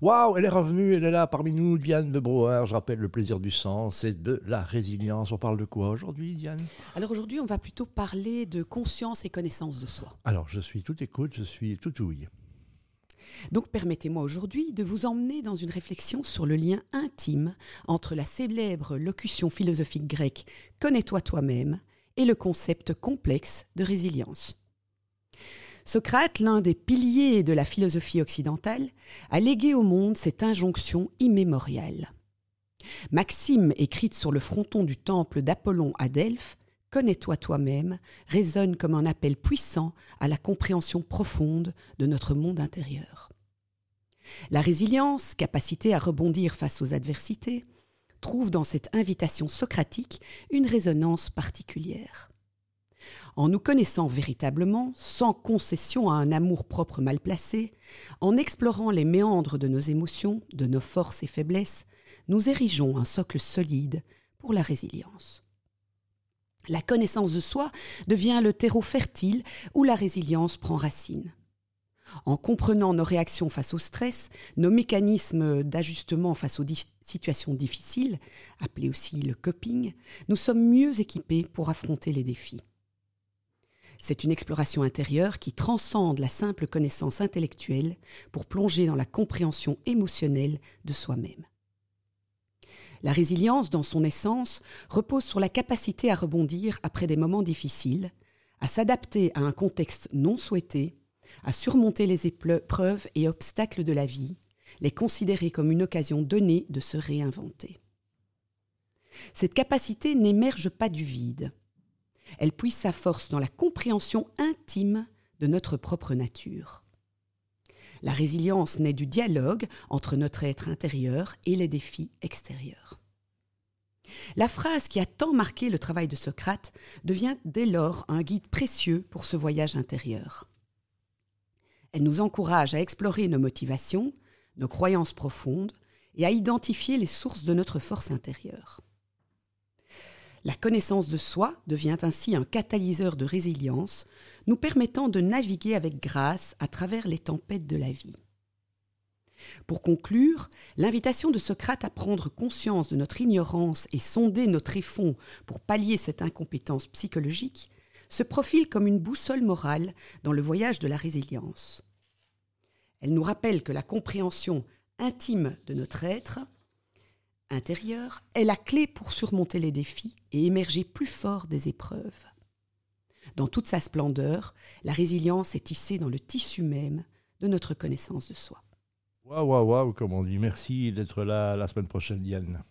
Waouh, elle est revenue, elle est là parmi nous, Diane de Brouwer. Je rappelle le plaisir du sens et de la résilience. On parle de quoi aujourd'hui, Diane? Alors aujourd'hui, on va plutôt parler de conscience et connaissance de soi. Alors, je suis tout écoute, je suis tout ouïe. Donc permettez-moi aujourd'hui de vous emmener dans une réflexion sur le lien intime entre la célèbre locution philosophique grecque Connais-toi toi-même et le concept complexe de résilience. Socrate, l'un des piliers de la philosophie occidentale, a légué au monde cette injonction immémoriale. Maxime, écrite sur le fronton du temple d'Apollon à Delphes, Connais-toi toi-même, résonne comme un appel puissant à la compréhension profonde de notre monde intérieur. La résilience, capacité à rebondir face aux adversités, trouve dans cette invitation socratique une résonance particulière. En nous connaissant véritablement, sans concession à un amour-propre mal placé, en explorant les méandres de nos émotions, de nos forces et faiblesses, nous érigeons un socle solide pour la résilience. La connaissance de soi devient le terreau fertile où la résilience prend racine. En comprenant nos réactions face au stress, nos mécanismes d'ajustement face aux situations difficiles, appelés aussi le coping, nous sommes mieux équipés pour affronter les défis. C'est une exploration intérieure qui transcende la simple connaissance intellectuelle pour plonger dans la compréhension émotionnelle de soi-même. La résilience, dans son essence, repose sur la capacité à rebondir après des moments difficiles, à s'adapter à un contexte non souhaité, à surmonter les épreuves et obstacles de la vie, les considérer comme une occasion donnée de se réinventer. Cette capacité n'émerge pas du vide. Elle puise sa force dans la compréhension intime de notre propre nature. La résilience naît du dialogue entre notre être intérieur et les défis extérieurs. La phrase qui a tant marqué le travail de Socrate devient dès lors un guide précieux pour ce voyage intérieur. Elle nous encourage à explorer nos motivations, nos croyances profondes et à identifier les sources de notre force intérieure. La connaissance de soi devient ainsi un catalyseur de résilience, nous permettant de naviguer avec grâce à travers les tempêtes de la vie. Pour conclure, l'invitation de Socrate à prendre conscience de notre ignorance et sonder notre effond pour pallier cette incompétence psychologique se profile comme une boussole morale dans le voyage de la résilience. Elle nous rappelle que la compréhension intime de notre être intérieur est la clé pour surmonter les défis et émerger plus fort des épreuves. Dans toute sa splendeur, la résilience est tissée dans le tissu même de notre connaissance de soi. Waouh, waouh, waouh, comme on dit. Merci d'être là la semaine prochaine, Diane.